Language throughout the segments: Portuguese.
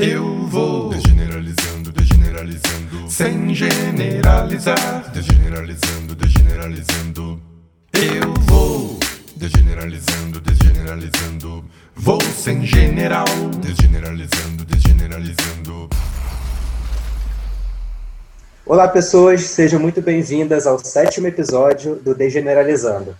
Eu vou degeneralizando, degeneralizando, sem generalizar, degeneralizando, degeneralizando. Eu vou degeneralizando, degeneralizando, vou sem general, degeneralizando, degeneralizando. Olá, pessoas, sejam muito bem-vindas ao sétimo episódio do Degeneralizando.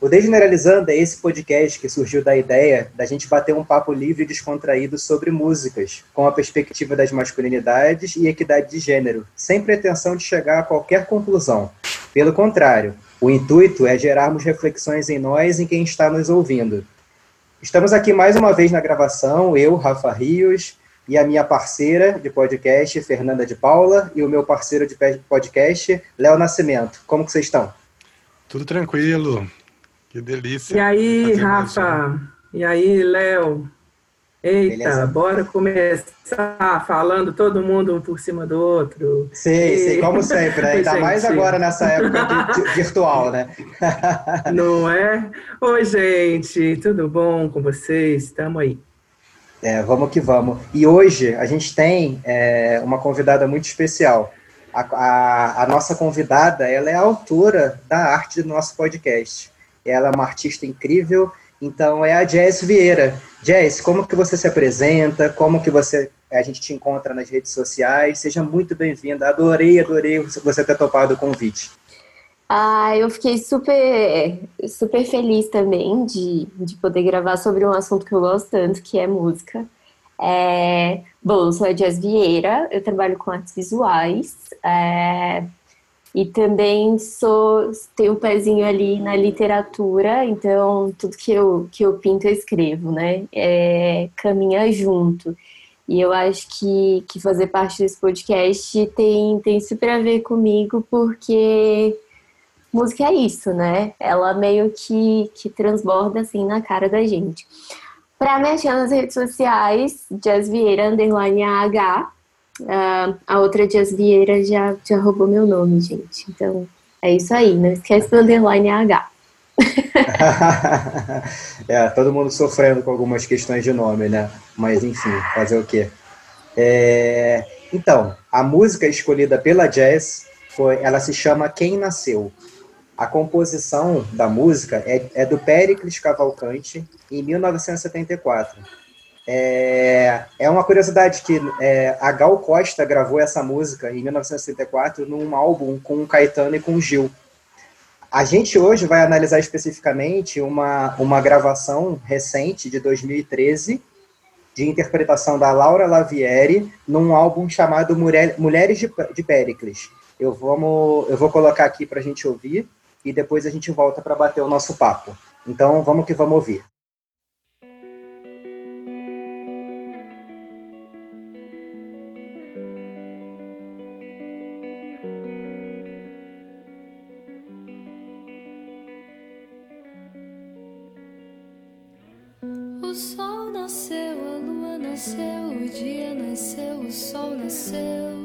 O Degeneralizando é esse podcast que surgiu da ideia da gente bater um papo livre e descontraído sobre músicas, com a perspectiva das masculinidades e equidade de gênero, sem pretensão de chegar a qualquer conclusão. Pelo contrário, o intuito é gerarmos reflexões em nós e em quem está nos ouvindo. Estamos aqui mais uma vez na gravação, eu, Rafa Rios, e a minha parceira de podcast, Fernanda de Paula, e o meu parceiro de podcast, Léo Nascimento. Como que vocês estão? Tudo tranquilo. Que delícia. E aí, Rafa? E aí, Léo? Eita, Beleza. bora começar falando todo mundo um por cima do outro. Sei, e... sei, como sempre, né? Ainda mais agora nessa época virtual, né? Não é? Oi, gente, tudo bom com vocês? Estamos aí. É, vamos que vamos. E hoje a gente tem é, uma convidada muito especial. A, a, a nossa convidada, ela é a autora da arte do nosso podcast. Ela é uma artista incrível. Então é a Jess Vieira. Jess, como que você se apresenta? Como que você a gente te encontra nas redes sociais? Seja muito bem-vinda. Adorei, adorei você ter topado o convite. Ah, eu fiquei super, super feliz também de, de poder gravar sobre um assunto que eu gosto tanto, que é música. É, bom, eu sou a Jess Vieira, eu trabalho com artes visuais. É, e também sou tenho um pezinho ali na literatura, então tudo que eu, que eu pinto eu escrevo, né? É, caminha junto. E eu acho que, que fazer parte desse podcast tem, tem super a ver comigo, porque música é isso, né? Ela meio que, que transborda assim na cara da gente. Para me achar nas redes sociais, Jazz Vieira, underline AH, Uh, a outra Dias Vieira já, já roubou meu nome, gente. Então, é isso aí. Não esquece do underline H. é, todo mundo sofrendo com algumas questões de nome, né? Mas, enfim, fazer o quê? É... Então, a música escolhida pela Jazz, foi, ela se chama Quem Nasceu. A composição da música é, é do Pericles Cavalcante, em 1974. É, é uma curiosidade que é, a Gal Costa gravou essa música em 1964 num álbum com o Caetano e com o Gil. A gente hoje vai analisar especificamente uma, uma gravação recente de 2013 de interpretação da Laura Lavieri num álbum chamado Mulheres de, Péricles. Eu, vamos, eu vou colocar aqui para a gente ouvir e depois a gente volta para bater o nosso papo. Então vamos que vamos ouvir. sol nasceu, a lua nasceu, o dia nasceu, o sol nasceu.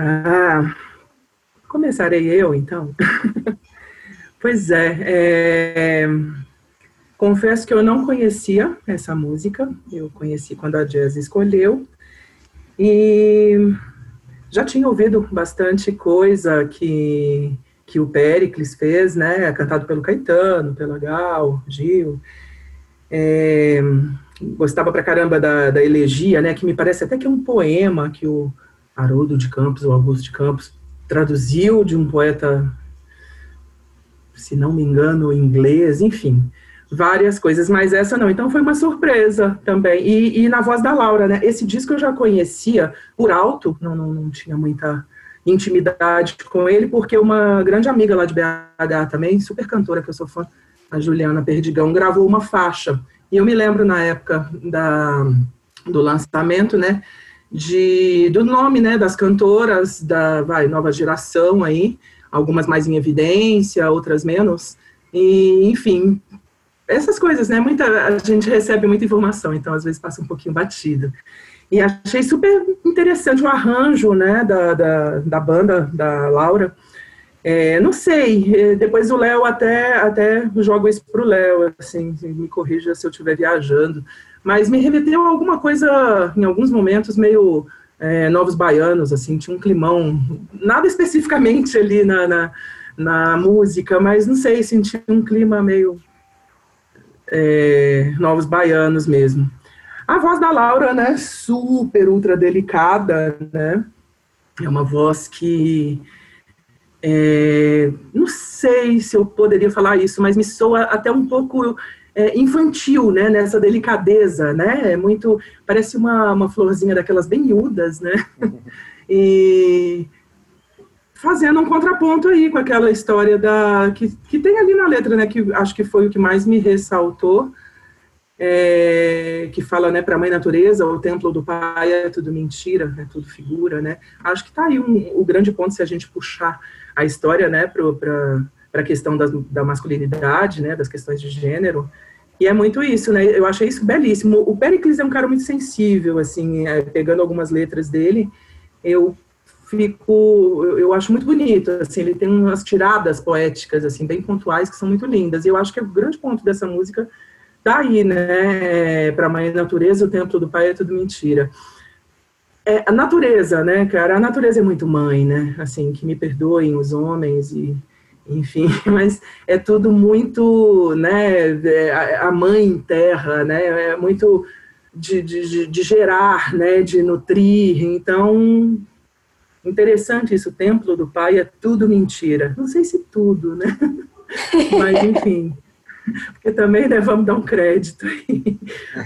Ah, começarei eu, então. pois é, é, confesso que eu não conhecia essa música, eu conheci quando a Jazz escolheu, e já tinha ouvido bastante coisa que, que o Pericles fez, né, cantado pelo Caetano, pela Gal, Gil, é, gostava pra caramba da, da elegia, né, que me parece até que é um poema que o Haroldo de Campos, ou Augusto de Campos, traduziu de um poeta, se não me engano, inglês, enfim, várias coisas, mas essa não. Então foi uma surpresa também. E, e na voz da Laura, né? Esse disco eu já conhecia por alto, não, não, não tinha muita intimidade com ele, porque uma grande amiga lá de BH também, super cantora que eu sou fã, a Juliana Perdigão, gravou uma faixa. E eu me lembro na época da, do lançamento, né? De, do nome, né, das cantoras da vai, nova geração aí, algumas mais em evidência, outras menos, e enfim, essas coisas, né? Muita, a gente recebe muita informação, então às vezes passa um pouquinho batido. E achei super interessante o arranjo, né, da, da, da banda, da Laura. É, não sei, é, depois o Léo até, até jogo isso pro Léo, assim, me corrija se eu estiver viajando, mas me remeteu a alguma coisa, em alguns momentos, meio é, Novos Baianos, assim, tinha um climão, nada especificamente ali na, na, na música, mas não sei, senti um clima meio é, Novos Baianos mesmo. A voz da Laura, né, super, ultra delicada, né, é uma voz que, é, não sei se eu poderia falar isso, mas me soa até um pouco infantil, né, nessa delicadeza, né, é muito, parece uma, uma florzinha daquelas bem miúdas, né, e fazendo um contraponto aí com aquela história da que, que tem ali na letra, né, que acho que foi o que mais me ressaltou, é, que fala, né, para a mãe natureza, o templo do pai é tudo mentira, é tudo figura, né, acho que está aí um, o grande ponto se a gente puxar a história, né, para a questão das, da masculinidade, né, das questões de gênero, e é muito isso, né, eu achei isso belíssimo, o Pericles é um cara muito sensível, assim, é, pegando algumas letras dele, eu fico, eu acho muito bonito, assim, ele tem umas tiradas poéticas, assim, bem pontuais, que são muito lindas, e eu acho que o grande ponto dessa música tá aí, né, para a mãe natureza, o templo do pai é tudo mentira. É, a natureza, né, cara, a natureza é muito mãe, né, assim, que me perdoem os homens e, enfim, mas é tudo muito, né, é, a mãe terra, né, é muito de, de, de gerar, né, de nutrir, então Interessante isso, o templo do pai é tudo mentira. Não sei se tudo, né? Mas, enfim. Porque também né, vamos dar um crédito aí.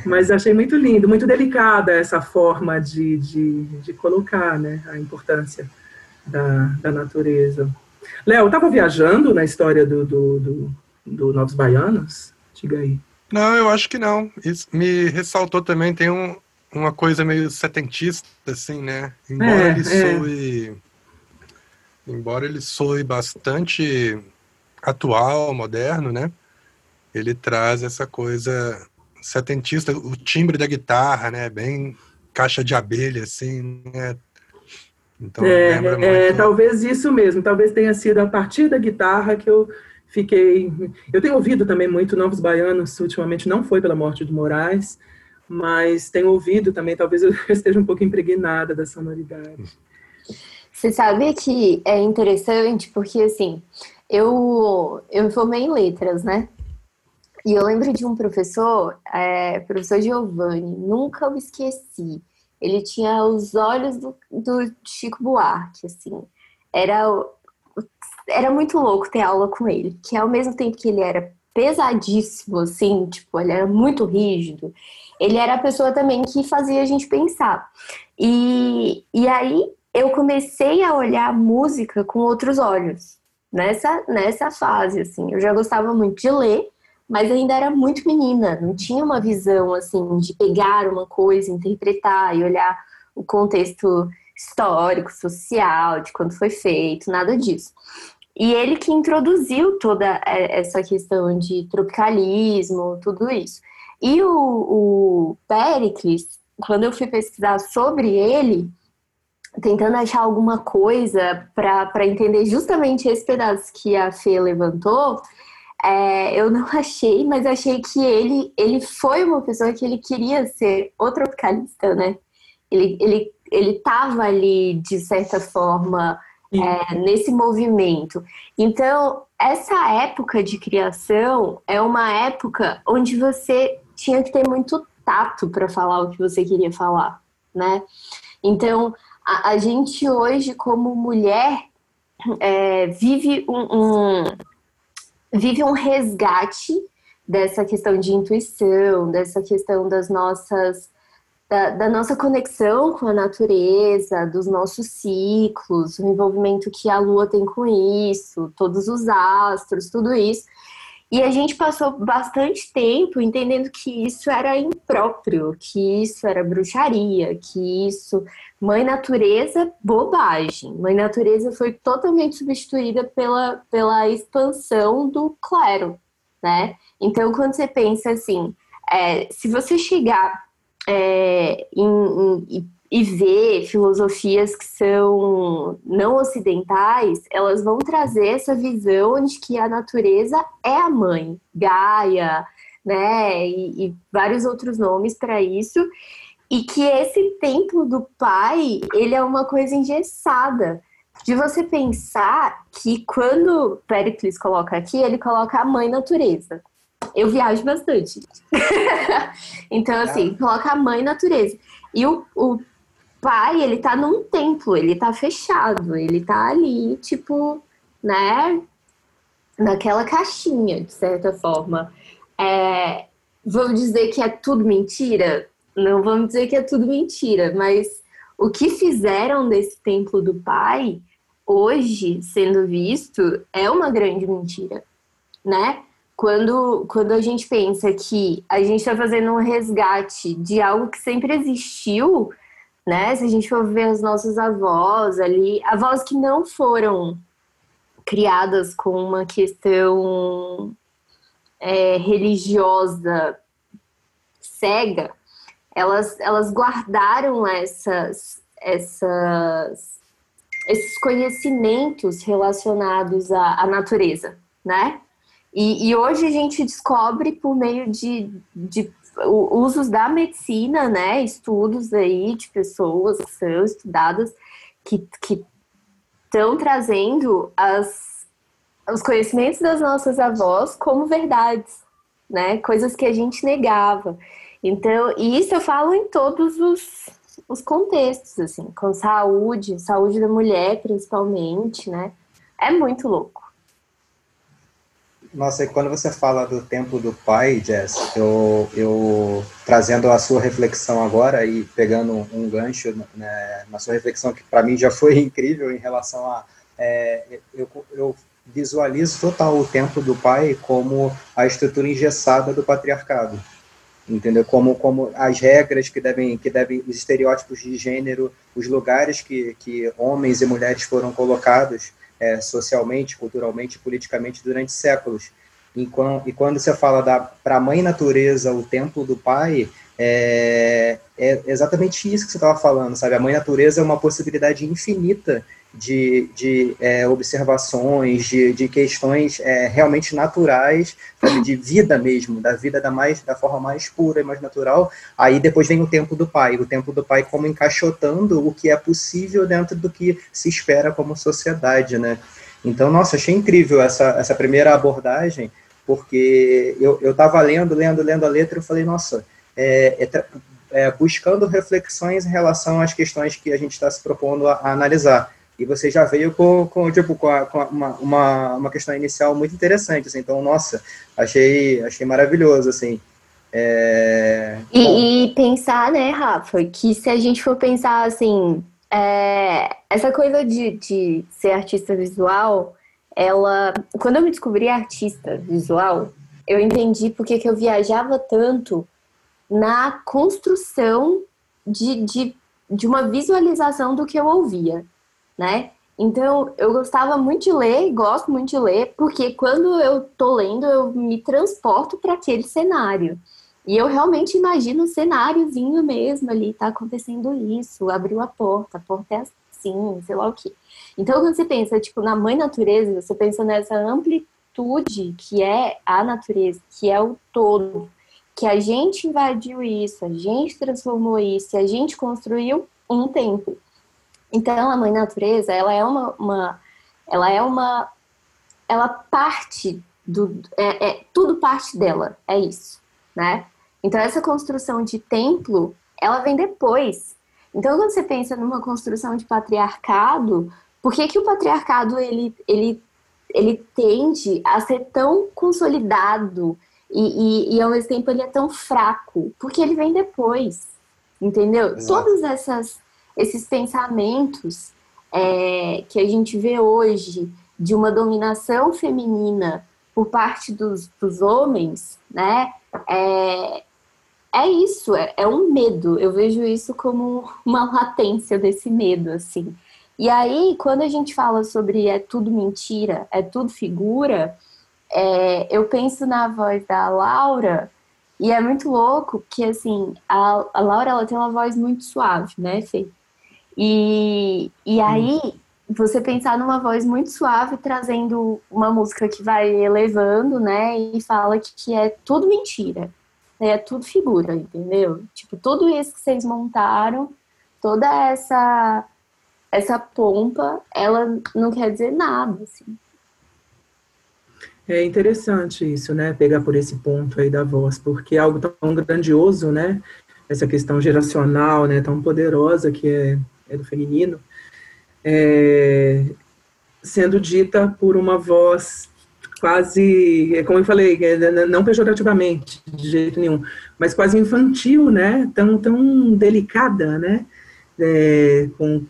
Mas achei muito lindo, muito delicada essa forma de, de, de colocar né, a importância da, da natureza. Léo, estava viajando na história do, do, do, do Novos Baianos? Diga aí. Não, eu acho que não. Isso me ressaltou também, tem um, uma coisa meio setentista, assim, né? Embora é, ele é. soe. Embora ele soe bastante atual, moderno, né? Ele traz essa coisa setentista, o timbre da guitarra, né? Bem caixa de abelha, assim, né? Então, é, muito... é, talvez isso mesmo, talvez tenha sido a partir da guitarra que eu fiquei. Eu tenho ouvido também muito Novos Baianos, ultimamente não foi pela morte do Moraes, mas tenho ouvido também, talvez eu esteja um pouco impregnada da sonoridade. Você sabe que é interessante porque, assim, eu, eu formei em letras, né? E eu lembro de um professor, é, professor Giovanni, nunca o esqueci. Ele tinha os olhos do, do Chico Buarque, assim. Era, era muito louco ter aula com ele, que ao mesmo tempo que ele era pesadíssimo, assim, tipo, ele era muito rígido, ele era a pessoa também que fazia a gente pensar. E, e aí eu comecei a olhar a música com outros olhos, nessa, nessa fase, assim. Eu já gostava muito de ler, mas ainda era muito menina, não tinha uma visão, assim, de pegar uma coisa, interpretar e olhar o contexto histórico, social, de quando foi feito, nada disso. E ele que introduziu toda essa questão de tropicalismo, tudo isso. E o, o Pericles, quando eu fui pesquisar sobre ele, tentando achar alguma coisa para entender justamente esse pedaço que a Fê levantou, é, eu não achei, mas achei que ele, ele foi uma pessoa que ele queria ser o tropicalista, né? Ele, ele, ele tava ali, de certa forma, é, nesse movimento. Então, essa época de criação é uma época onde você tinha que ter muito tato para falar o que você queria falar, né? Então, a, a gente hoje, como mulher, é, vive um, um, vive um resgate dessa questão de intuição, dessa questão das nossas da, da, nossa conexão com a natureza, dos nossos ciclos, o envolvimento que a Lua tem com isso, todos os astros, tudo isso. E a gente passou bastante tempo entendendo que isso era impróprio, que isso era bruxaria, que isso. Mãe Natureza, bobagem. Mãe Natureza foi totalmente substituída pela, pela expansão do clero, né? Então, quando você pensa assim, é, se você chegar é, em, em, e ver filosofias que são não ocidentais, elas vão trazer essa visão de que a natureza é a mãe, Gaia, né, e, e vários outros nomes para isso, e que esse templo do pai, ele é uma coisa engessada, de você pensar que quando Pericles coloca aqui, ele coloca a mãe natureza. Eu viajo bastante. então, assim, coloca a mãe natureza. E o, o pai, ele tá num templo, ele tá fechado, ele tá ali, tipo, né, naquela caixinha, de certa forma. É, vamos dizer que é tudo mentira? Não vamos dizer que é tudo mentira, mas o que fizeram desse templo do pai, hoje sendo visto, é uma grande mentira, né? Quando, quando a gente pensa que a gente está fazendo um resgate de algo que sempre existiu, né? Se a gente for ver os nossos avós ali, avós que não foram criadas com uma questão é, religiosa cega, elas, elas guardaram essas, essas, esses conhecimentos relacionados à, à natureza, né? E, e, hoje a gente descobre por meio de, de usos da medicina, né, estudos aí de pessoas que são estudadas, que estão trazendo as, os conhecimentos das nossas avós como verdades, né, coisas que a gente negava. Então, e isso eu falo em todos os, os contextos, assim, com saúde, saúde da mulher principalmente, né, é muito louco. Nossa, e quando você fala do tempo do pai, Jess, eu, eu trazendo a sua reflexão agora e pegando um, gancho né, na sua reflexão, que para mim já foi incrível em relação a. É, eu, eu visualizo total o tempo do pai como a estrutura engessada do patriarcado entendeu? Como, como as regras que devem, que devem, os estereótipos de gênero, os lugares que, que homens e mulheres foram colocados é, socialmente, culturalmente, politicamente durante séculos. E quando, e quando você fala para a mãe natureza, o templo do pai, é, é exatamente isso que você estava falando, sabe? A mãe natureza é uma possibilidade infinita de, de é, observações, de, de questões é, realmente naturais, sabe? de vida mesmo, da vida da, mais, da forma mais pura e mais natural. Aí depois vem o tempo do pai, o tempo do pai como encaixotando o que é possível dentro do que se espera como sociedade, né? Então, nossa, achei incrível essa, essa primeira abordagem, porque eu estava lendo, lendo, lendo a letra e falei, nossa, é, é, é, buscando reflexões em relação às questões que a gente está se propondo a, a analisar e você já veio com, com tipo, com, a, com uma, uma, uma, questão inicial muito interessante, assim, então, nossa, achei, achei maravilhoso, assim. É... E, e, pensar, né, Rafa, que se a gente for pensar, assim, é, essa coisa de, de ser artista visual, ela, quando eu me descobri artista visual, eu entendi porque que eu viajava tanto na construção de, de, de uma visualização do que eu ouvia né? Então, eu gostava muito de ler, gosto muito de ler, porque quando eu tô lendo, eu me transporto para aquele cenário. E eu realmente imagino um cenáriozinho mesmo ali, tá acontecendo isso, abriu a porta, a porta é assim, sei lá o quê. Então, quando você pensa, tipo, na mãe natureza, você pensa nessa amplitude que é a natureza, que é o todo, que a gente invadiu isso, a gente transformou isso, a gente construiu um tempo. Então, a mãe natureza, ela é uma, uma ela é uma, ela parte do, é, é, tudo parte dela, é isso, né? Então, essa construção de templo, ela vem depois. Então, quando você pensa numa construção de patriarcado, por que, que o patriarcado ele, ele, ele tende a ser tão consolidado e, e, e, ao mesmo tempo ele é tão fraco? Porque ele vem depois, entendeu? Exato. Todos essas, esses pensamentos é, que a gente vê hoje de uma dominação feminina por parte dos, dos homens, né? É, é isso, é, é um medo. Eu vejo isso como uma latência desse medo, assim. E aí, quando a gente fala sobre é tudo mentira, é tudo figura, é, eu penso na voz da Laura, e é muito louco que, assim, a, a Laura, ela tem uma voz muito suave, né, Fê? E, e aí, hum. você pensar numa voz muito suave, trazendo uma música que vai elevando, né, e fala que, que é tudo mentira, é tudo figura, entendeu? Tipo, tudo isso que vocês montaram, toda essa essa pompa, ela não quer dizer nada, assim. É interessante isso, né? Pegar por esse ponto aí da voz, porque é algo tão grandioso, né? Essa questão geracional, né? Tão poderosa que é, é do feminino, é, sendo dita por uma voz quase, é como eu falei, é, não pejorativamente, de jeito nenhum, mas quase infantil, né? Tão, tão delicada, né? É, com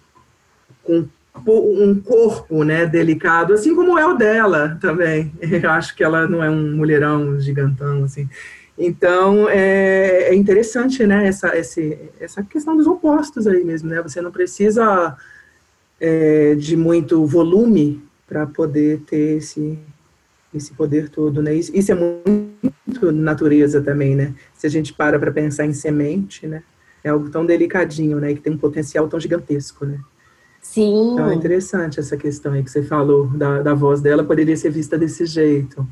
com um corpo, né, delicado, assim como é o dela também. Eu acho que ela não é um mulherão gigantão, assim. Então, é, é interessante, né, essa, esse, essa questão dos opostos aí mesmo, né, você não precisa é, de muito volume para poder ter esse, esse poder todo, né, isso é muito natureza também, né, se a gente para para pensar em semente, né, é algo tão delicadinho, né, que tem um potencial tão gigantesco, né. Sim. Então é interessante essa questão aí que você falou, da, da voz dela poderia ser vista desse jeito.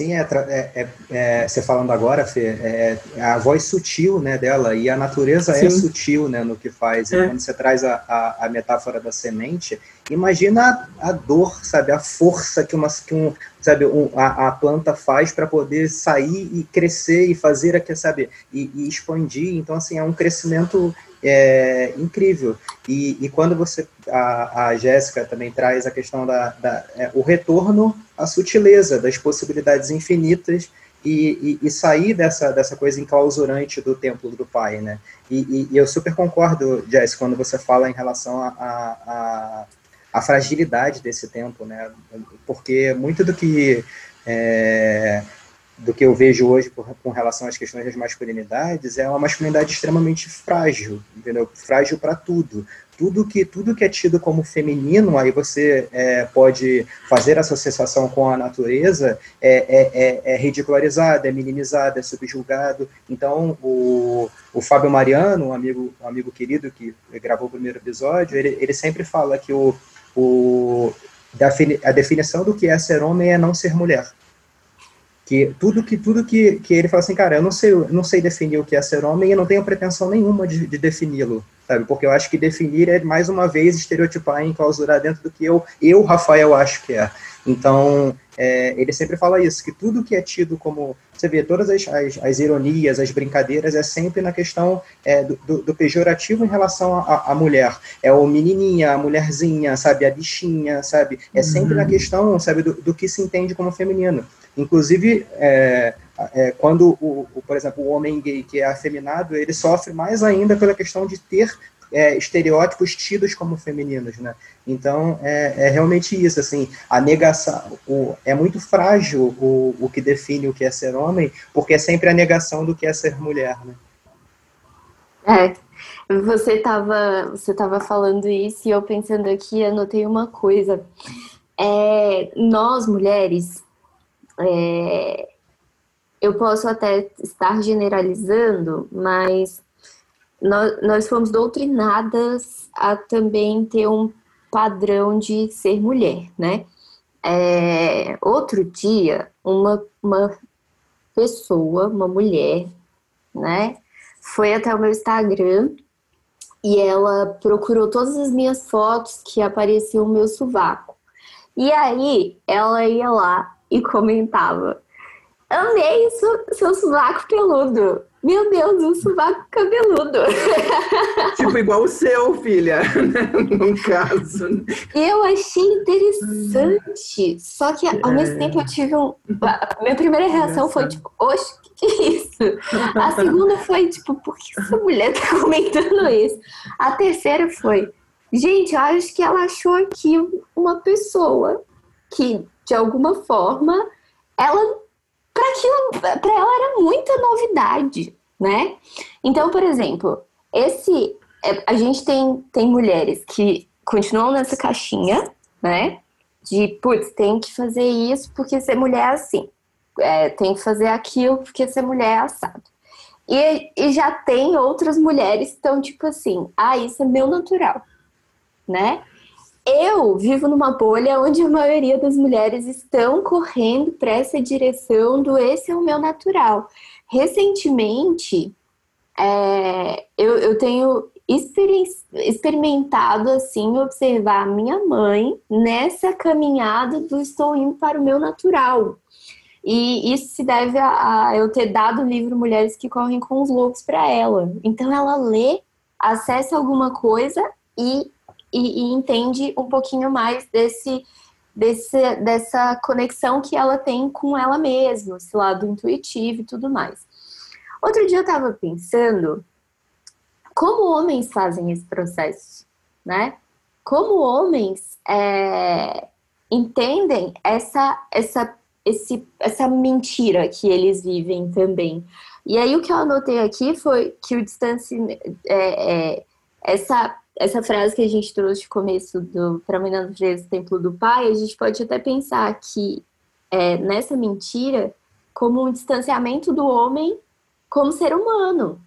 Sim, é, é, é, é, você falando agora, Fê, é, é, a voz sutil né, dela, e a natureza é Sim. é sutil né, no que faz. É. quando você traz a, a, a, metáfora da semente, imagina a, a, dor, sabe, a força que, uma, que um, sabe, um, a, a planta faz para poder sair e crescer e fazer aqui, sabe, e, e expandir. Então, assim, é um crescimento é incrível. E, e quando você, a, a Jéssica também traz a questão da, da é, o retorno à sutileza, das possibilidades infinitas e, e, e, sair dessa, dessa coisa enclausurante do templo do pai, né? E, e eu super concordo, Jess, quando você fala em relação a, a, a, a fragilidade desse tempo, né? Porque muito do que é, do que eu vejo hoje por, com relação às questões das masculinidades é uma masculinidade extremamente frágil, entendeu? Frágil para tudo. Tudo que, tudo que é tido como feminino, aí você é, pode fazer associação com a natureza, é, é, é, é ridicularizado, é minimizado, é subjulgado. Então, o, o Fábio Mariano, um amigo, um amigo querido que gravou o primeiro episódio, ele, ele sempre fala que o, o, a definição do que é ser homem é não ser mulher que tudo que tudo que, que ele fala assim, cara, eu não sei, eu não sei definir o que é ser homem e não tenho pretensão nenhuma de, de defini-lo, sabe? Porque eu acho que definir é mais uma vez estereotipar e enclausurar dentro do que eu, eu Rafael acho que é. Então, é, ele sempre fala isso, que tudo que é tido como, você vê, todas as, as, as ironias, as brincadeiras, é sempre na questão é, do, do, do, pejorativo em relação à mulher. É o menininha, a mulherzinha, sabe, a bichinha, sabe? É sempre uhum. na questão, sabe, do, do que se entende como feminino. Inclusive, é, é, quando, o, o, por exemplo, o homem gay que é afeminado, ele sofre mais ainda pela questão de ter é, estereótipos tidos como femininos, né? Então, é, é, realmente isso, assim, a negação, o, é muito frágil o, o que define o que é ser homem, porque é sempre a negação do que é ser mulher, né? É, você estava você tava falando isso e eu pensando aqui, anotei uma coisa. É, nós, mulheres, é, eu posso até estar generalizando, mas nós, nós fomos doutrinadas a também ter um padrão de ser mulher, né? É, outro dia, uma, uma pessoa, uma mulher, né, foi até o meu Instagram e ela procurou todas as minhas fotos que apareciam o meu sovaco. E aí ela ia lá e comentava: Amei seu, seu sovaco peludo. Meu Deus, um sovaco cabeludo. Tipo, igual o seu, filha, no caso. Eu achei interessante. Só que ao é. mesmo tempo eu tive um. A minha primeira reação foi tipo, oxe, que, que é isso? A segunda foi tipo, por que essa mulher tá comentando isso? A terceira foi, gente, eu acho que ela achou aqui uma pessoa que, de alguma forma, ela para aquilo, para ela era muita novidade, né? Então, por exemplo, esse é, a gente tem tem mulheres que continuam nessa caixinha, né? De putz, tem que fazer isso porque ser mulher é assim, é, tem que fazer aquilo porque ser mulher é assado. E, e já tem outras mulheres que estão tipo assim, ah, isso é meu natural, né? Eu vivo numa bolha onde a maioria das mulheres estão correndo para essa direção do esse é o meu natural. Recentemente, é, eu, eu tenho experimentado assim observar minha mãe nessa caminhada do estou indo para o meu natural. E isso se deve a, a eu ter dado o livro Mulheres que Correm com os Lobos para ela. Então ela lê, acessa alguma coisa e e, e entende um pouquinho mais desse, desse, dessa conexão que ela tem com ela mesma, esse lado intuitivo e tudo mais. Outro dia eu estava pensando como homens fazem esse processo, né? Como homens é, entendem essa, essa, esse, essa mentira que eles vivem também. E aí o que eu anotei aqui foi que o distanciamento, é, é, essa essa frase que a gente trouxe de começo do Para não Freire, Templo do Pai, a gente pode até pensar que é, nessa mentira como um distanciamento do homem como ser humano.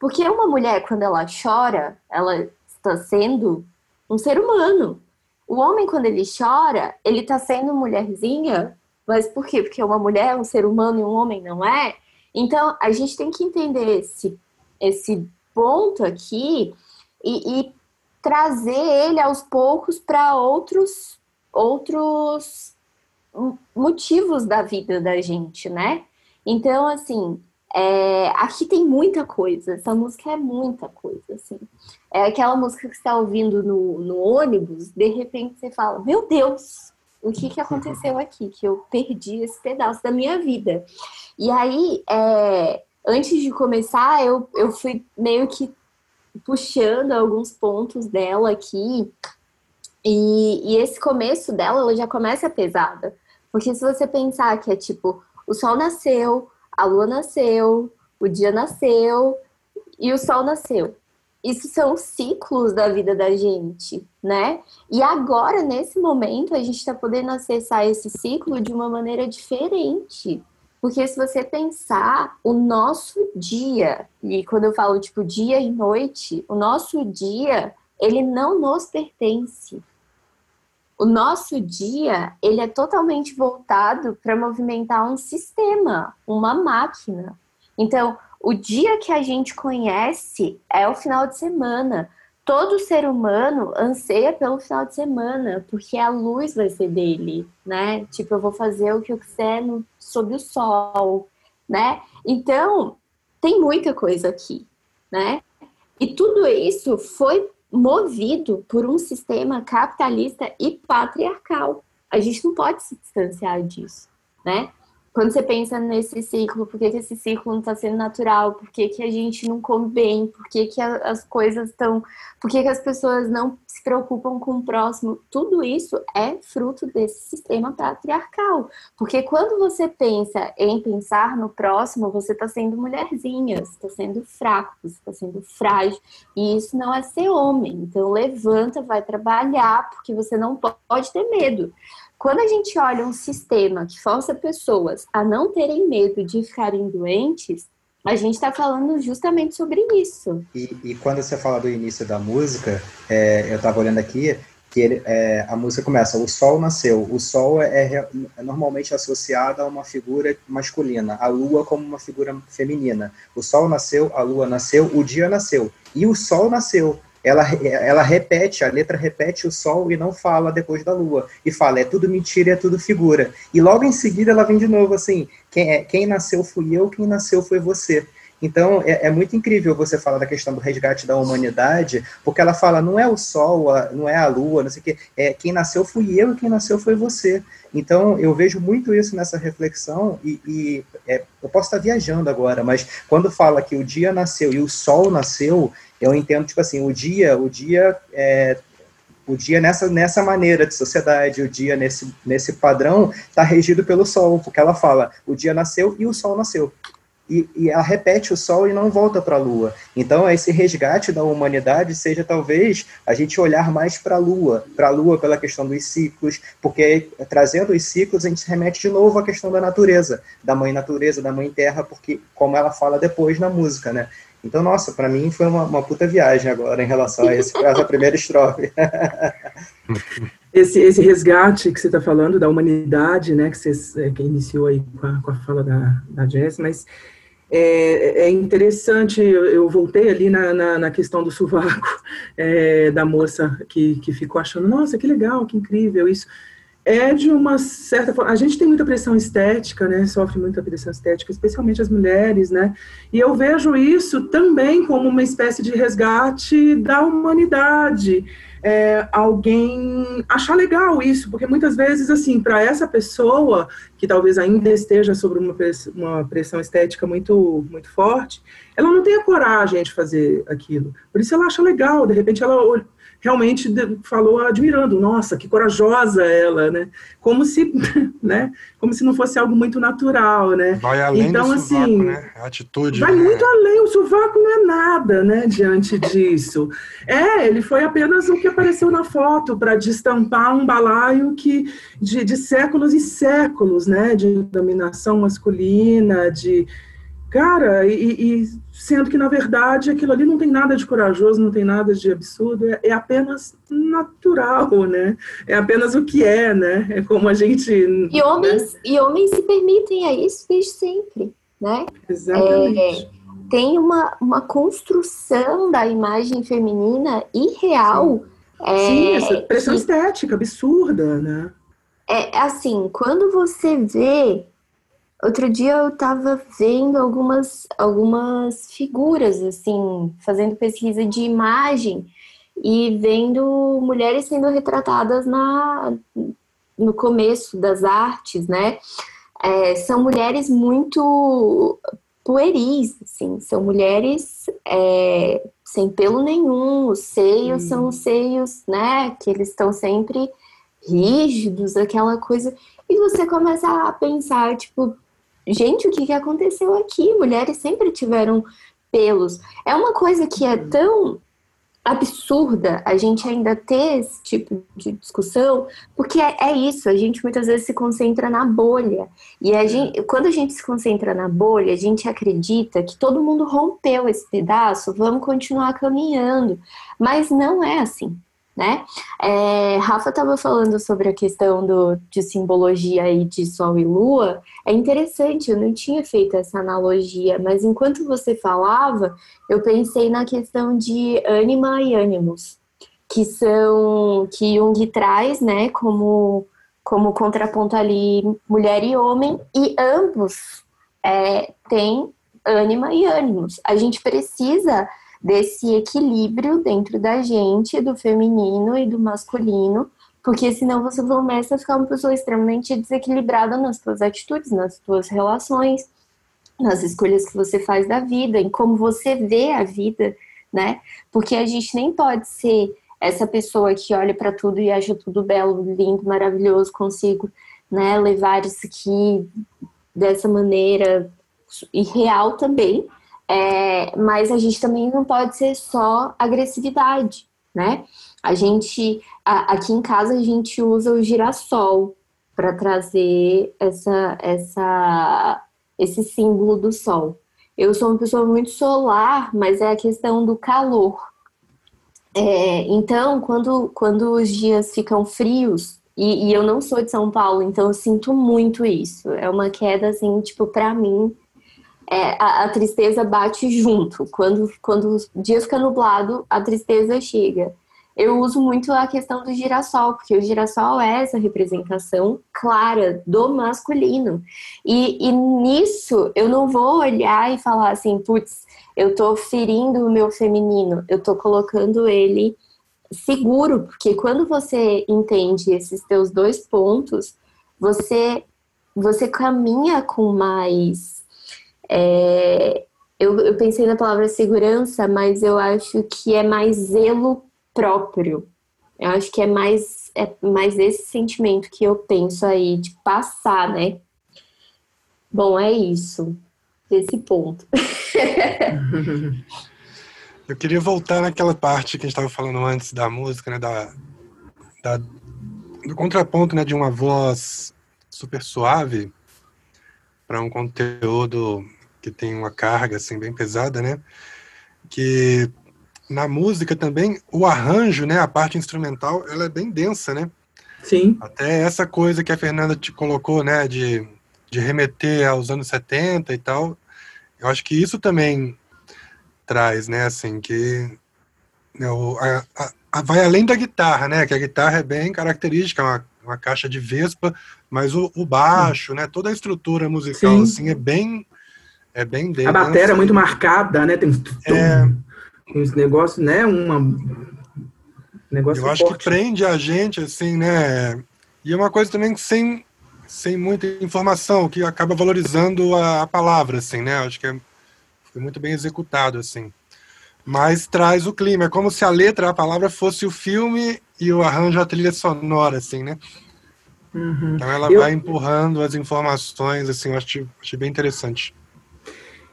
Porque uma mulher, quando ela chora, ela está sendo um ser humano. O homem, quando ele chora, ele está sendo mulherzinha, mas por quê? Porque uma mulher é um ser humano e um homem não é? Então, a gente tem que entender esse, esse ponto aqui e, e trazer ele aos poucos para outros outros motivos da vida da gente, né? Então, assim, é, aqui tem muita coisa. Essa música é muita coisa, assim. É aquela música que você está ouvindo no, no ônibus, de repente você fala, meu Deus, o que, que aconteceu aqui? Que eu perdi esse pedaço da minha vida. E aí, é, antes de começar, eu, eu fui meio que puxando alguns pontos dela aqui. E, e esse começo dela, ela já começa pesada. Porque se você pensar que é tipo, o sol nasceu, a lua nasceu, o dia nasceu e o sol nasceu. Isso são ciclos da vida da gente, né? E agora, nesse momento, a gente está podendo acessar esse ciclo de uma maneira diferente. Porque se você pensar, o nosso dia, e quando eu falo tipo dia e noite, o nosso dia, ele não nos pertence. O nosso dia, ele é totalmente voltado para movimentar um sistema, uma máquina. Então, o dia que a gente conhece é o final de semana todo ser humano anseia pelo final de semana, porque a luz vai ser dele, né? Tipo, eu vou fazer o que eu quiser no, sob o sol, né? Então, tem muita coisa aqui, né? E tudo isso foi movido por um sistema capitalista e patriarcal. A gente não pode se distanciar disso, né? Quando você pensa nesse ciclo, por que, que esse ciclo não está sendo natural? Por que, que a gente não come bem? Por que, que as coisas estão. Por que, que as pessoas não se preocupam com o próximo? Tudo isso é fruto desse sistema patriarcal. Porque quando você pensa em pensar no próximo, você está sendo mulherzinha, você está sendo fraco, você está sendo frágil. E isso não é ser homem. Então levanta, vai trabalhar, porque você não pode ter medo. Quando a gente olha um sistema que força pessoas a não terem medo de ficarem doentes, A gente está falando justamente sobre isso. E, e, quando você fala do início da música, é, eu estava olhando aqui, que ele, é, a música começa, o sol nasceu. O sol é, é, é, normalmente associado a uma figura masculina, a lua como uma figura feminina. O sol nasceu, a lua nasceu, o dia nasceu. E o sol nasceu. Ela, ela repete, a letra repete o sol e não fala depois da lua. E fala, é tudo mentira, é tudo figura. E logo em seguida ela vem de novo assim, quem, é, quem nasceu fui eu, quem nasceu foi você. Então, é, é, muito incrível você falar da questão do resgate da humanidade, porque ela fala, não é o sol, a, não é a lua, não sei o quê, é, quem nasceu fui eu e quem nasceu foi você. Então, eu vejo muito isso nessa reflexão, e, e é, eu posso estar viajando agora, mas quando fala que o dia nasceu e o sol nasceu, eu entendo, tipo assim, o dia, o dia é, o dia nessa, nessa maneira de sociedade, o dia nesse, nesse padrão, está regido pelo sol, porque ela fala, o dia nasceu e o sol nasceu e, e ela repete o Sol e não volta para a Lua. Então, esse resgate da humanidade seja talvez a gente olhar mais para a Lua, para a Lua pela questão dos ciclos, porque trazendo os ciclos a gente remete de novo à questão da natureza, da mãe natureza, da mãe terra, porque como ela fala depois na música, né? Então, nossa, para mim foi uma, uma puta viagem agora em relação a, esse, essa primeira estrofe. esse, esse resgate que você está falando da humanidade, né, que você que iniciou aí com a, com a fala da, da Jess, mas é, é interessante, eu, eu, voltei ali na, na, na questão do sovaco, é, da moça que, que ficou achando, nossa, que legal, que incrível isso. É de uma certa forma, a gente tem muita pressão estética, né, sofre muita pressão estética, especialmente as mulheres, né, e eu vejo isso também como uma espécie de resgate da humanidade, é, alguém achar legal isso, porque muitas vezes, assim, para essa pessoa que talvez ainda esteja sobre uma, uma pressão estética muito, muito forte, ela não tem a coragem de fazer aquilo. Por isso ela acha legal, de repente ela realmente falou admirando, nossa, que corajosa ela, né? Como se, né? Como se não fosse algo muito natural, né? Vai além então, do sovaco, assim, né? A atitude. Vai né? muito além, o sovaco não é nada, né? Diante disso. É, ele foi apenas o que apareceu na foto para destampar um balaio que de, de séculos e séculos, né? De dominação masculina, de Cara, e, e, sendo que na verdade aquilo ali não tem nada de corajoso, não tem nada de absurdo, é, é, apenas natural, né? É apenas o que é, né? É como a gente. E homens, né? e homens se permitem a isso desde sempre, né? Exatamente. É, tem uma, uma construção da imagem feminina irreal. Sim, é, Sim essa pressão que, estética absurda, né? É assim, quando você vê Outro dia eu estava vendo algumas, algumas figuras, assim, fazendo pesquisa de imagem e vendo mulheres sendo retratadas na, no começo das artes, né? É, são mulheres muito pueris, assim, são mulheres é, sem pelo nenhum, os seios hum. são seios, né, que eles estão sempre rígidos, aquela coisa, e você começa a pensar, tipo, gente, o que, que aconteceu aqui? Mulheres sempre tiveram pelos. É uma coisa que é tão absurda a gente ainda ter esse tipo de discussão, porque é, é, isso, a gente muitas vezes se concentra na bolha. E a gente, quando a gente se concentra na bolha, a gente acredita que todo mundo rompeu esse pedaço, vamos continuar caminhando. Mas não é assim né? É, Rafa estava falando sobre a questão do, de simbologia aí de Sol e Lua. É interessante, eu não tinha feito essa analogia, mas enquanto você falava, eu pensei na questão de ânima e ânimos, que são que Jung traz, né, como como contraponto ali mulher e homem, e ambos é, têm ânima e ânimos. A gente precisa desse equilíbrio dentro da gente, do feminino e do masculino, porque senão você começa a ficar uma pessoa extremamente desequilibrada nas suas atitudes, nas suas relações, nas escolhas que você faz da vida, em como você vê a vida, né? Porque a gente nem pode ser essa pessoa que olha para tudo e acha tudo belo, lindo, maravilhoso, consigo, né, levar isso aqui dessa maneira irreal também, é, mas a gente também não pode ser só agressividade, né? A gente, a, aqui em casa, a gente usa o girassol para trazer essa, essa, esse símbolo do sol. eu sou uma pessoa muito solar, mas é a questão do calor. É, então, quando, quando os dias ficam frios, e, e, eu não sou de São Paulo, então eu sinto muito isso. É uma queda, assim, tipo, pra mim, é, a, a, tristeza bate junto. Quando, quando o dia fica nublado, a tristeza chega. Eu uso muito a questão do girassol, porque o girassol é essa representação clara do masculino. E, e nisso eu não vou olhar e falar assim, putz, eu tô ferindo o meu feminino, eu tô colocando ele seguro, porque quando você entende esses teus dois pontos, você você caminha com mais é, eu, eu pensei na palavra segurança, mas eu acho que é mais zelo próprio. Eu acho que é mais, é mais esse sentimento que eu penso aí de passar, né? Bom, é isso. Esse ponto. eu queria voltar naquela parte que a gente estava falando antes da música, né? Da, da, do contraponto né, de uma voz super suave para um conteúdo que tem uma carga assim bem pesada, né? Que na música também, o arranjo, né, a parte instrumental, ela é bem densa, né? Sim. Até essa coisa que a Fernanda te colocou, né, de, de remeter aos anos 70 e tal, eu acho que isso também traz, né, assim, que né, o, a, a, vai além da guitarra, né, que a guitarra é bem característica, uma, uma caixa de vespa, mas o, o baixo, né, toda a estrutura musical, Sim. assim, é bem é bem. A bateria é muito marcada, né, tem... É, uns negócios, né? Uma, negócio Eu acho forte. que prende a gente, assim, né? E é uma coisa também sem, sem muita informação, que acaba valorizando a, a palavra, assim, né? Acho que é, foi muito bem executado, assim. Mas traz o clima, é como se a letra, a palavra, fosse o filme e o arranjo a trilha sonora, assim, né? Uhum. Então ela eu... vai empurrando as informações, assim, eu acho, achei bem interessante.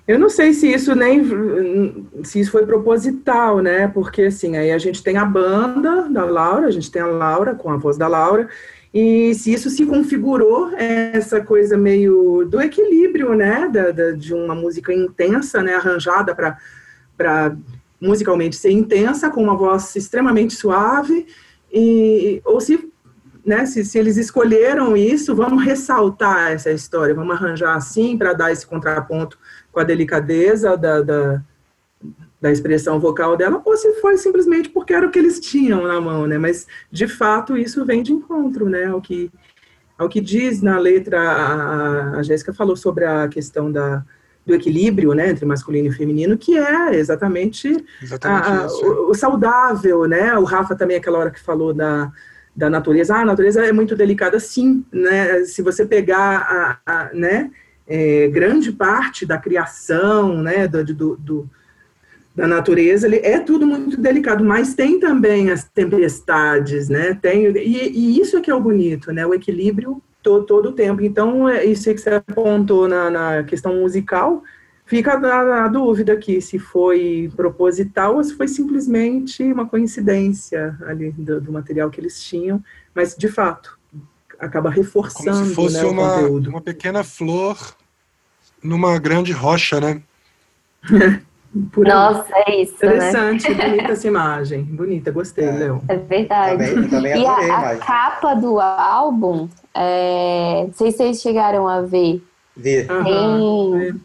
Eu não sei se isso nem se isso foi proposital, né? Porque assim, aí a gente tem a banda da Laura, a gente tem a Laura com a voz da Laura, e se isso se configurou essa coisa meio do equilíbrio, né? Da, da de uma música intensa, né? Arranjada para musicalmente ser intensa, com uma voz extremamente suave, e, ou se né, se, se, eles escolheram isso, vamos ressaltar essa história, vamos arranjar assim para dar esse contraponto com a delicadeza da, da, da, expressão vocal dela, ou se foi simplesmente porque era o que eles tinham na mão, né? Mas, de fato, isso vem de encontro, né? Ao que, ao que diz na letra, a, a Jéssica falou sobre a questão da, do equilíbrio, né, entre masculino e feminino, que é exatamente, exatamente a, isso, o, o, saudável, né? O Rafa também, aquela hora que falou da da natureza, ah, a natureza é muito delicada, sim, né? Se você pegar a, a né, é, grande parte da criação né, do, do, do, da natureza, ele é tudo muito delicado, mas tem também as tempestades, né? Tem, e, e isso é que é o bonito, né? O equilíbrio todo, todo o tempo. Então, é isso que você apontou na, na questão musical, fica a, a, dúvida aqui se foi proposital ou se foi simplesmente uma coincidência ali do, do material que eles tinham, mas de fato acaba reforçando Como se fosse né, uma, uma pequena flor numa grande rocha, né? Nossa, é isso. Né? Interessante, né? bonita essa imagem. Bonita, gostei, é. Léo. É verdade. Também, também e a, a capa do álbum, é... não sei se vocês chegaram a ver. Ver. Tem,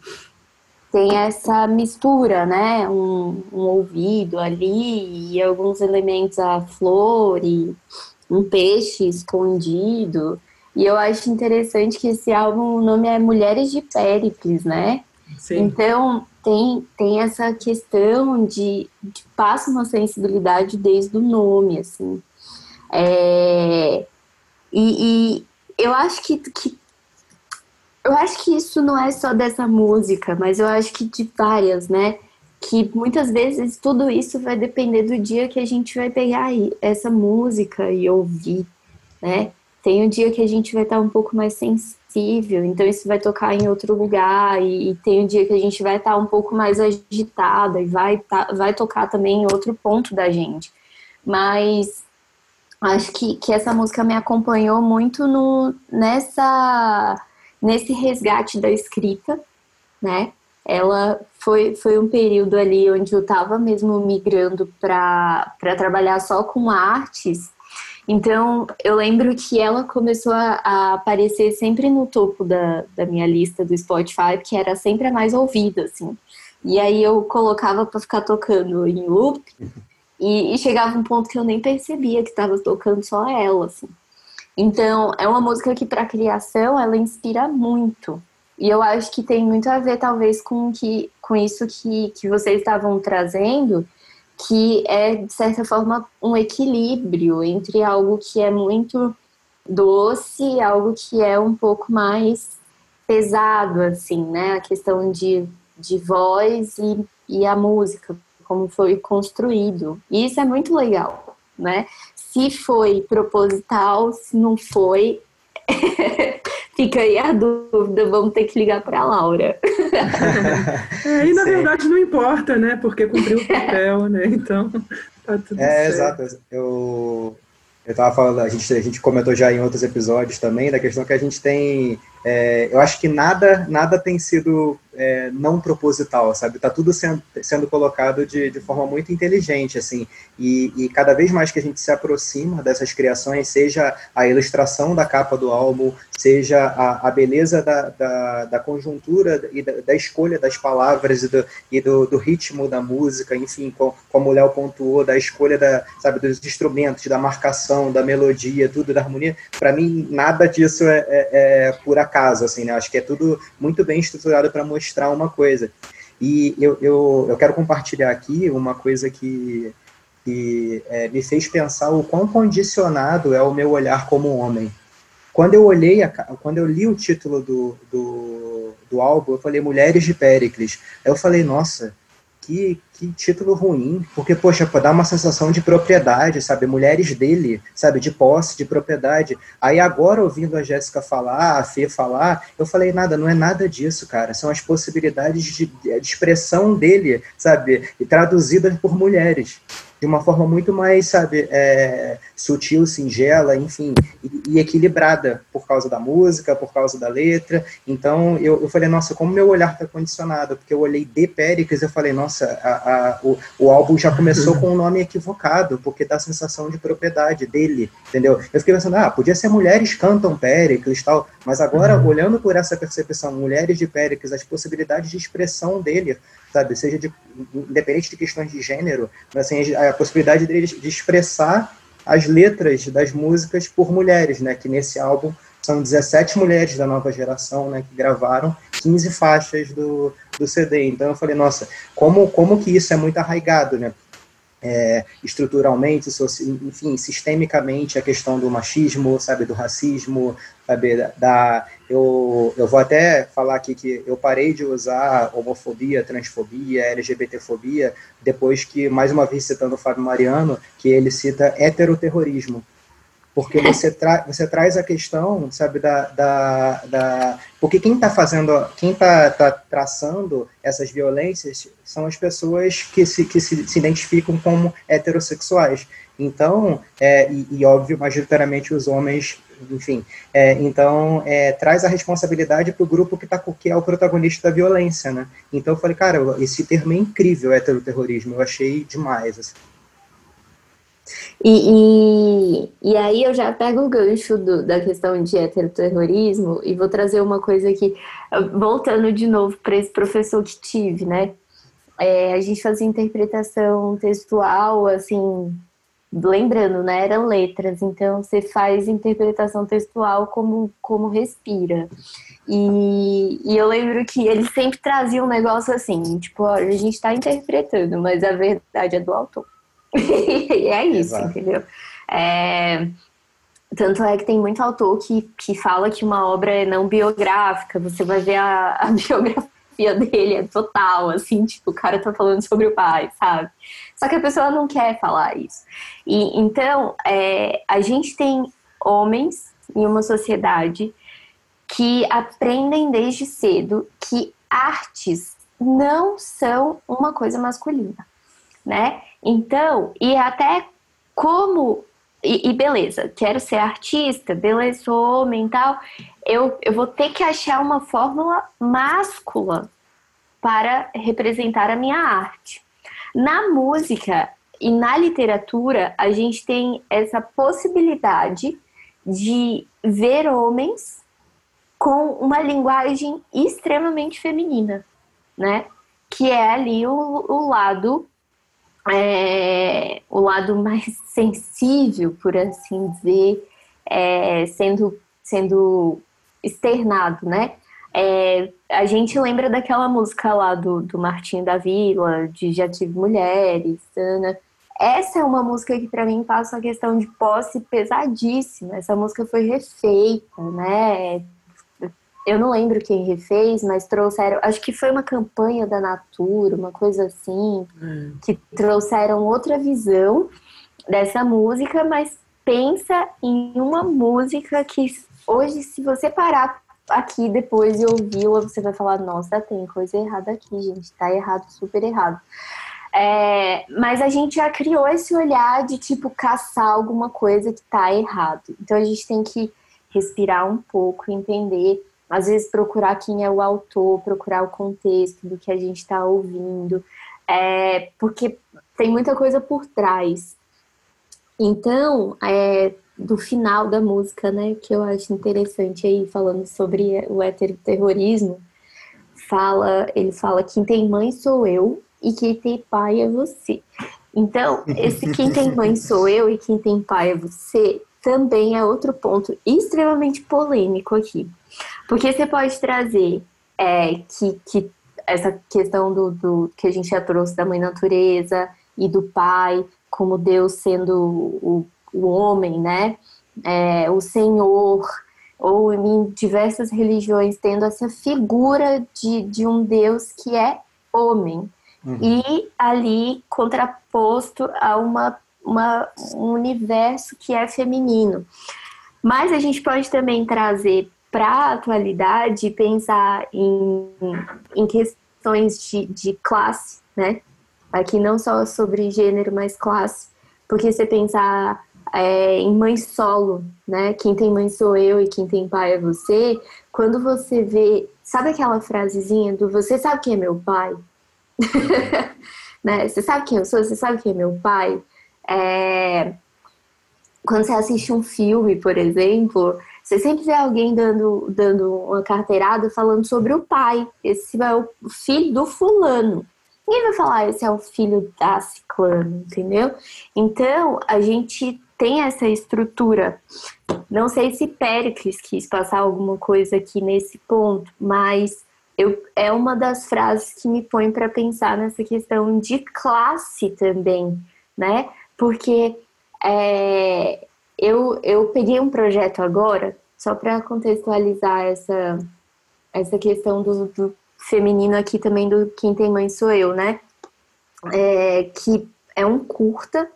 tem essa mistura, né? Um, um ouvido ali e alguns elementos, a flor e um peixe escondido. E eu acho interessante que esse álbum, o nome é Mulheres de Péricles, né? Sim. Então, tem, tem essa questão de, de passa uma sensibilidade desde o nome, assim. É, e, e, eu acho que, que eu acho que isso não é só dessa música, mas eu acho que de várias, né? Que muitas vezes tudo isso vai depender do dia que a gente vai pegar essa música e ouvir, né? Tem um dia que a gente vai estar um pouco mais sensível, então isso vai tocar em outro lugar, e, e tem um dia que a gente vai estar um pouco mais agitada e vai, tá, vai tocar também em outro ponto da gente. Mas acho que, que essa música me acompanhou muito no, nessa, nesse resgate da escrita, né? Ela foi, foi um período ali onde eu estava mesmo migrando para trabalhar só com artes. Então, eu lembro que ela começou a, a, aparecer sempre no topo da, da minha lista do Spotify, que era sempre a mais ouvida, assim. E aí eu colocava para ficar tocando em loop, e, e, chegava um ponto que eu nem percebia que estava tocando só ela, assim. Então, é uma música que, para criação, ela inspira muito. E eu acho que tem muito a ver, talvez, com, que, com isso que, que vocês estavam trazendo, que é, de certa forma, um equilíbrio entre algo que é muito doce e algo que é um pouco mais pesado, assim, né? A questão de, de voz e, e a música, como foi construído. E isso é muito legal, né? Se foi proposital, se não foi, Fica aí a dúvida, vamos ter que ligar para a Laura. é, e na Sim. verdade não importa, né? Porque cumpriu o papel, né? Então, tá tudo é, certo. exato. Eu, eu tava falando, a gente, a gente comentou já em outros episódios também, da questão que a gente tem. É, eu acho que nada, nada tem sido é, não proposital, sabe? Tá tudo sendo, sendo colocado de, de forma muito inteligente, assim. E, e, cada vez mais que a gente se aproxima dessas criações, seja a ilustração da capa do álbum, seja a, a beleza da, da, da conjuntura e da, da, escolha das palavras e, do, e do, do ritmo da música, enfim, com, como o Léo pontuou, da escolha da, sabe, dos instrumentos, da marcação, da melodia, tudo, da harmonia, para mim, nada disso é, é, é por acaso, assim, né? Acho que é tudo muito bem estruturado para mostrar mostrar uma coisa. E eu, eu, eu quero compartilhar aqui uma coisa que, que é, me fez pensar o quão condicionado é o meu olhar como homem. Quando eu olhei, a, quando eu li o título do, do, do álbum, eu falei Mulheres de Péricles. Aí eu falei, nossa, que, que título ruim, porque, poxa, dá uma sensação de propriedade, sabe? Mulheres dele, sabe? De posse, de propriedade. Aí agora, ouvindo a Jéssica falar, a Fê falar, eu falei, nada, não é nada disso, cara. São as possibilidades de, de expressão dele, sabe? E traduzidas por mulheres de uma forma muito mais, sabe, é, sutil, singela, enfim, e, e, equilibrada por causa da música, por causa da letra. Então eu, eu falei, nossa, como meu olhar está condicionado, porque eu olhei de Péricles, eu falei, nossa, a, a, o, o álbum já começou com um nome equivocado, porque dá a sensação de propriedade dele, entendeu? Eu fiquei pensando, ah, podia ser mulheres cantam Péricles tal, mas agora, uhum. olhando por essa percepção, mulheres de Péricles, as possibilidades de expressão dele, sabe, seja de, independente de questões de gênero, assim, a possibilidade dele de expressar as letras das músicas por mulheres, né, que nesse álbum são 17 mulheres da nova geração, né, que gravaram 15 faixas do, do CD. Então eu falei, nossa, como, como que isso é muito arraigado, né? é, estruturalmente, enfim, sistemicamente a questão do machismo, sabe, do racismo, sabe, da, eu, eu vou até falar aqui que eu parei de usar homofobia, transfobia, LGBTfobia, depois que, mais uma vez citando o Fábio Mariano, que ele cita heteroterrorismo, porque você, tra você traz a questão, sabe, da, da, da porque quem está fazendo, quem está tá traçando essas violências são as pessoas que se, que se, se identificam como heterossexuais. Então, é, e, e, óbvio, majoritariamente os homens, enfim. É, então, é, traz a responsabilidade para o grupo que, tá, que é o protagonista da violência, né? Então, eu falei, cara, esse termo é incrível, heteroterrorismo, eu achei demais. Assim. E, e, e, aí eu já pego o gancho do, da questão de heteroterrorismo e vou trazer uma coisa aqui, voltando de novo para esse professor que tive, né? É, a gente fazia interpretação textual, assim, lembrando, né? Eram letras, então você faz interpretação textual como, como respira. E, e eu lembro que ele sempre trazia um negócio assim, tipo, olha, a gente está interpretando, mas a verdade é do autor. e é isso, Exato. entendeu? É, tanto é que tem muito autor que, que fala que uma obra é não biográfica, você vai ver a, a biografia dele é total, assim, tipo, o cara tá falando sobre o pai, sabe? Só que a pessoa não quer falar isso. E então, é, a gente tem homens em uma sociedade que aprendem desde cedo que artes não são uma coisa masculina, né? Então, e até como. E, e, beleza, quero ser artista, beleza, sou homem e tal. Eu, eu vou ter que achar uma fórmula máscula para representar a minha arte. Na música e na literatura, a gente tem essa possibilidade de ver homens com uma linguagem extremamente feminina, né? Que é ali o, o lado é, o lado mais sensível, por assim dizer, é, sendo sendo externado, né? É, a gente lembra daquela música lá do, do Martinho da Vila, de Já Tive Mulheres, Ana. Essa é uma música que para mim passa uma questão de posse pesadíssima. Essa música foi refeita, né? Eu não lembro quem refez, mas trouxeram. Acho que foi uma campanha da Natura, uma coisa assim, hum. que trouxeram outra visão dessa música, mas pensa em uma música que hoje, se você parar aqui depois e ouvi-la, você vai falar, nossa, tem coisa errada aqui, gente, tá errado, super errado. É, mas a gente já criou esse olhar de tipo caçar alguma coisa que tá errado. Então a gente tem que respirar um pouco, entender, às vezes procurar quem é o autor, procurar o contexto do que a gente está ouvindo, é, porque tem muita coisa por trás. Então, é, do final da música, né, que eu acho interessante aí, falando sobre o heteroterrorismo, fala, ele fala, quem tem mãe sou eu e quem tem pai é você. Então, esse quem tem mãe sou eu e quem tem pai é você também é outro ponto extremamente polêmico aqui. Porque você pode trazer é, que, que essa questão do, do que a gente já trouxe da mãe natureza e do pai, como Deus sendo o o homem, né? É, o Senhor, ou em diversas religiões tendo essa figura de, de um Deus que é homem. Uhum. E ali contraposto a uma, uma, um universo que é feminino. Mas a gente pode também trazer para a atualidade pensar em, em questões de, de classe, né? Aqui não só sobre gênero, mas classe. Porque você pensar é, em mãe solo, né? Quem tem mãe sou eu e quem tem pai é você. Quando você vê, sabe aquela frasezinha do você sabe quem é meu pai? né? Você sabe quem eu sou? Você sabe quem é meu pai? É... Quando você assiste um filme, por exemplo, você sempre vê alguém dando, dando uma carteirada falando sobre o pai. Esse é o filho do fulano. Ninguém vai falar, esse é o filho da ciclano, entendeu? Então, a gente tem essa estrutura. Não sei se Péricles quis passar alguma coisa aqui nesse ponto, mas eu, é uma das frases que me põe para pensar nessa questão de classe também, né? Porque é, eu, eu peguei um projeto agora, só para contextualizar essa, essa questão do, do, feminino aqui também, do Quem Tem Mãe Sou Eu, né? É, que é um curta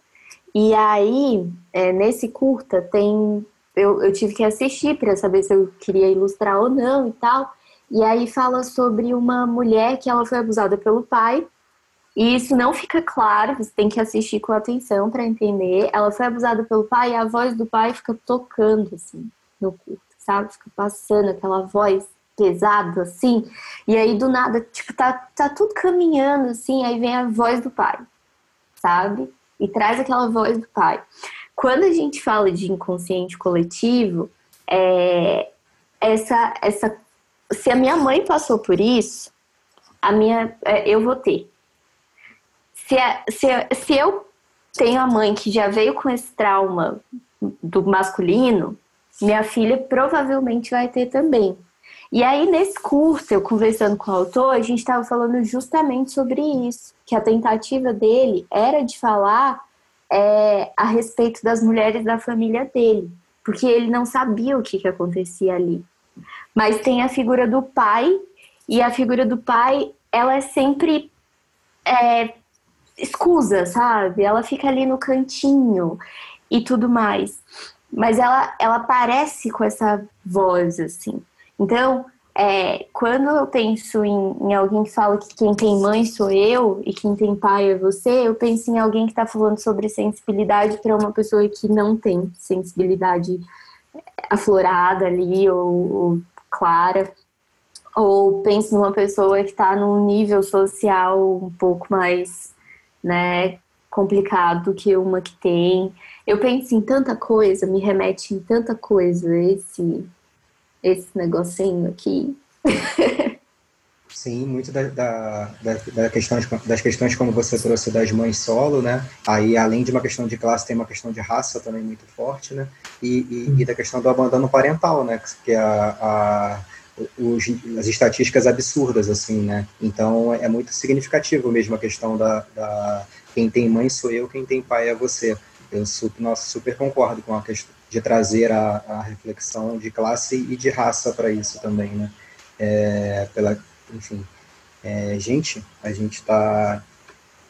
e aí, é, nesse curta, tem. Eu, eu tive que assistir para saber se eu queria ilustrar ou não e tal. E aí fala sobre uma mulher que ela foi abusada pelo pai. E isso não fica claro, você tem que assistir com atenção para entender. Ela foi abusada pelo pai e a voz do pai fica tocando assim no curto, sabe? Fica passando aquela voz pesada assim. E aí do nada, tipo, tá, tá tudo caminhando assim, aí vem a voz do pai, sabe? e traz aquela voz do pai. Quando a gente fala de inconsciente coletivo, é, essa, essa, se a minha mãe passou por isso, a minha, é, eu vou ter. Se, a, se, se eu tenho a mãe que já veio com esse trauma do masculino, minha filha provavelmente vai ter também. E aí, nesse curso, eu conversando com o autor, a gente estava falando justamente sobre isso, que a tentativa dele era de falar é, a respeito das mulheres da família dele, porque ele não sabia o que, que acontecia ali. Mas tem a figura do pai, e a figura do pai, ela é sempre é, escusa, sabe? Ela fica ali no cantinho e tudo mais. Mas ela, ela aparece com essa voz, assim. Então, é, quando eu penso em, em, alguém que fala que quem tem mãe sou eu e quem tem pai é você, eu penso em alguém que está falando sobre sensibilidade para uma pessoa que não tem sensibilidade aflorada ali ou, ou clara. ou penso numa pessoa que está num nível social um pouco mais, né, complicado que uma que tem. Eu penso em tanta coisa, me remete em tanta coisa esse esse negocinho aqui. Sim, muito da, da, da, questões, das questões como você trouxe das mães solo, né? Aí, além de uma questão de classe, tem uma questão de raça também muito forte, né? E, e, e da questão do abandono parental, né? Que é a, a os, as estatísticas absurdas, assim, né? Então, é muito significativo mesmo a questão da, da quem tem mãe sou eu, quem tem pai é você. Eu super, nossa, super concordo com a questão de trazer a, a reflexão de classe e de raça para isso também, né? É, pela, enfim, é, gente, a gente está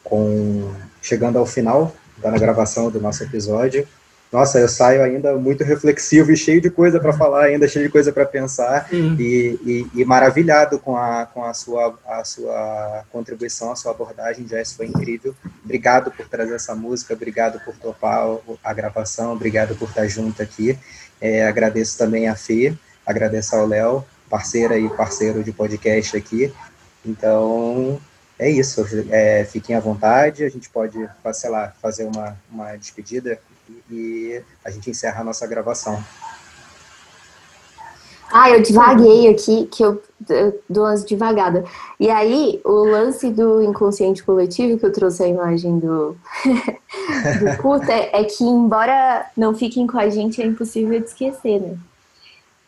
com chegando ao final da gravação do nosso episódio nossa, eu saio ainda muito reflexivo e cheio de coisa para falar, ainda cheio de coisa para pensar e, e, e, maravilhado com, a, com a, sua, a sua contribuição, a sua abordagem, Jess, foi incrível. Obrigado por trazer essa música, obrigado por topar a gravação, obrigado por estar junto aqui. É, agradeço também a Fê, agradeço ao Léo, parceira e parceiro de podcast aqui. Então, é isso. É, fiquem à vontade, a gente pode, sei lá, fazer uma, uma despedida e a gente encerra a nossa gravação. Ah, eu divaguei aqui, que eu, eu dou umas devagada. E aí, o lance do inconsciente coletivo, que eu trouxe a imagem do, do curta, é, é, que, embora não fiquem com a gente, é impossível de esquecer, né?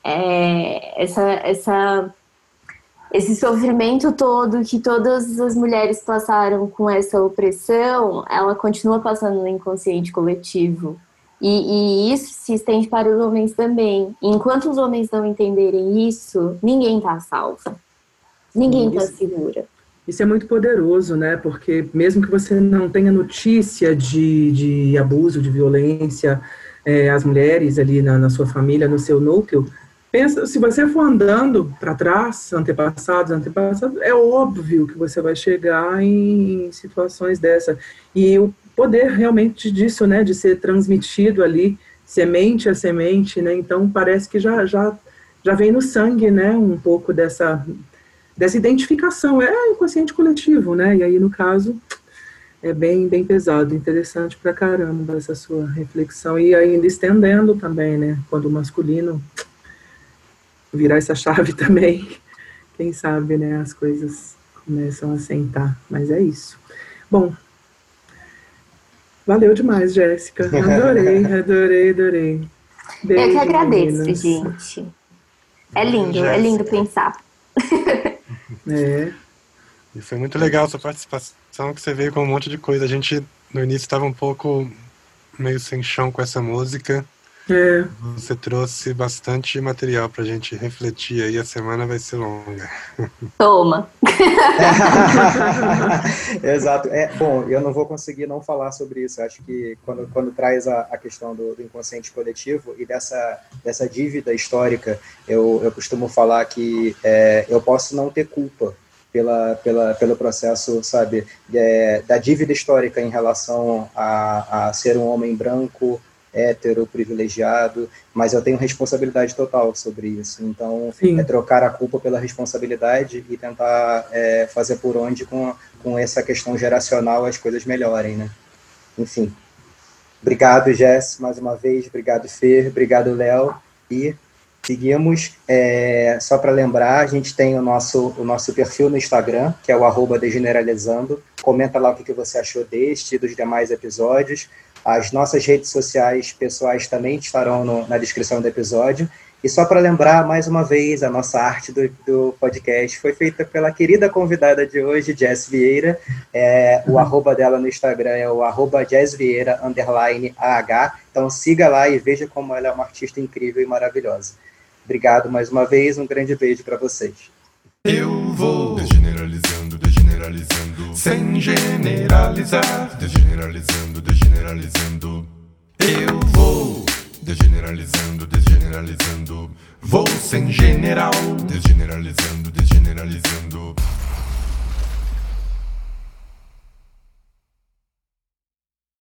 É, essa, essa esse sofrimento todo que todas as mulheres passaram com essa opressão, ela continua passando no inconsciente coletivo. E, e, isso se estende para os homens também. Enquanto os homens não entenderem isso, ninguém está salvo. Ninguém está segura. Isso é muito poderoso, né? Porque mesmo que você não tenha notícia de, de abuso, de violência, é, as mulheres ali na, na sua família, no seu núcleo, Pensa, se você for andando para trás, antepassados, antepassados, é óbvio que você vai chegar em situações dessa. E o poder realmente disso, né, de ser transmitido ali, semente a semente, né? Então parece que já já já vem no sangue, né, um pouco dessa dessa identificação. É inconsciente coletivo, né? E aí no caso é bem bem pesado, interessante pra caramba essa sua reflexão e ainda estendendo também, né, quando o masculino virar essa chave também, quem sabe, né, as coisas começam a sentar, mas é isso. Bom, valeu demais, Jéssica, adorei, adorei, adorei. Beijo, Eu que agradeço, meninas. gente. É lindo, Jéssica. é lindo pensar. É. E foi muito legal a sua participação, que você veio com um monte de coisa. A gente, no início, estava um pouco meio sem chão com essa música, é. Você trouxe bastante material para a gente refletir aí, a semana vai ser longa. Toma! Exato. É, bom, eu não vou conseguir não falar sobre isso. Acho que quando, quando traz a, a questão do, do, inconsciente coletivo e dessa, dessa dívida histórica, eu, eu costumo falar que é, eu posso não ter culpa pela, pela, pelo processo, sabe, é, da dívida histórica em relação a, a ser um homem branco, hétero, privilegiado, mas eu tenho responsabilidade total sobre isso. Então, Sim. é trocar a culpa pela responsabilidade e tentar é, fazer por onde com, com essa questão geracional as coisas melhorem, né? Enfim. Obrigado, Jess, mais uma vez. Obrigado, Fer. Obrigado, Léo. E seguimos. É, só para lembrar, a gente tem o nosso, o nosso perfil no Instagram, que é o arroba degeneralizando. Comenta lá o que, que você achou deste e dos demais episódios. As nossas redes sociais pessoais também estarão no, na descrição do episódio. E só para lembrar, mais uma vez, a nossa arte do, do, podcast foi feita pela querida convidada de hoje, Jess Vieira. É, o arroba dela no Instagram é o arroba Jess Vieira, underline AH. Então siga lá e veja como ela é uma artista incrível e maravilhosa. Obrigado mais uma vez, um grande beijo para vocês. Eu vou desgeneralizando, desgeneralizando, sem generalizar, desgeneralizando, desgeneralizando. Eu vou desgeneralizando, desgeneralizando, vou sem general, desgeneralizando, desgeneralizando.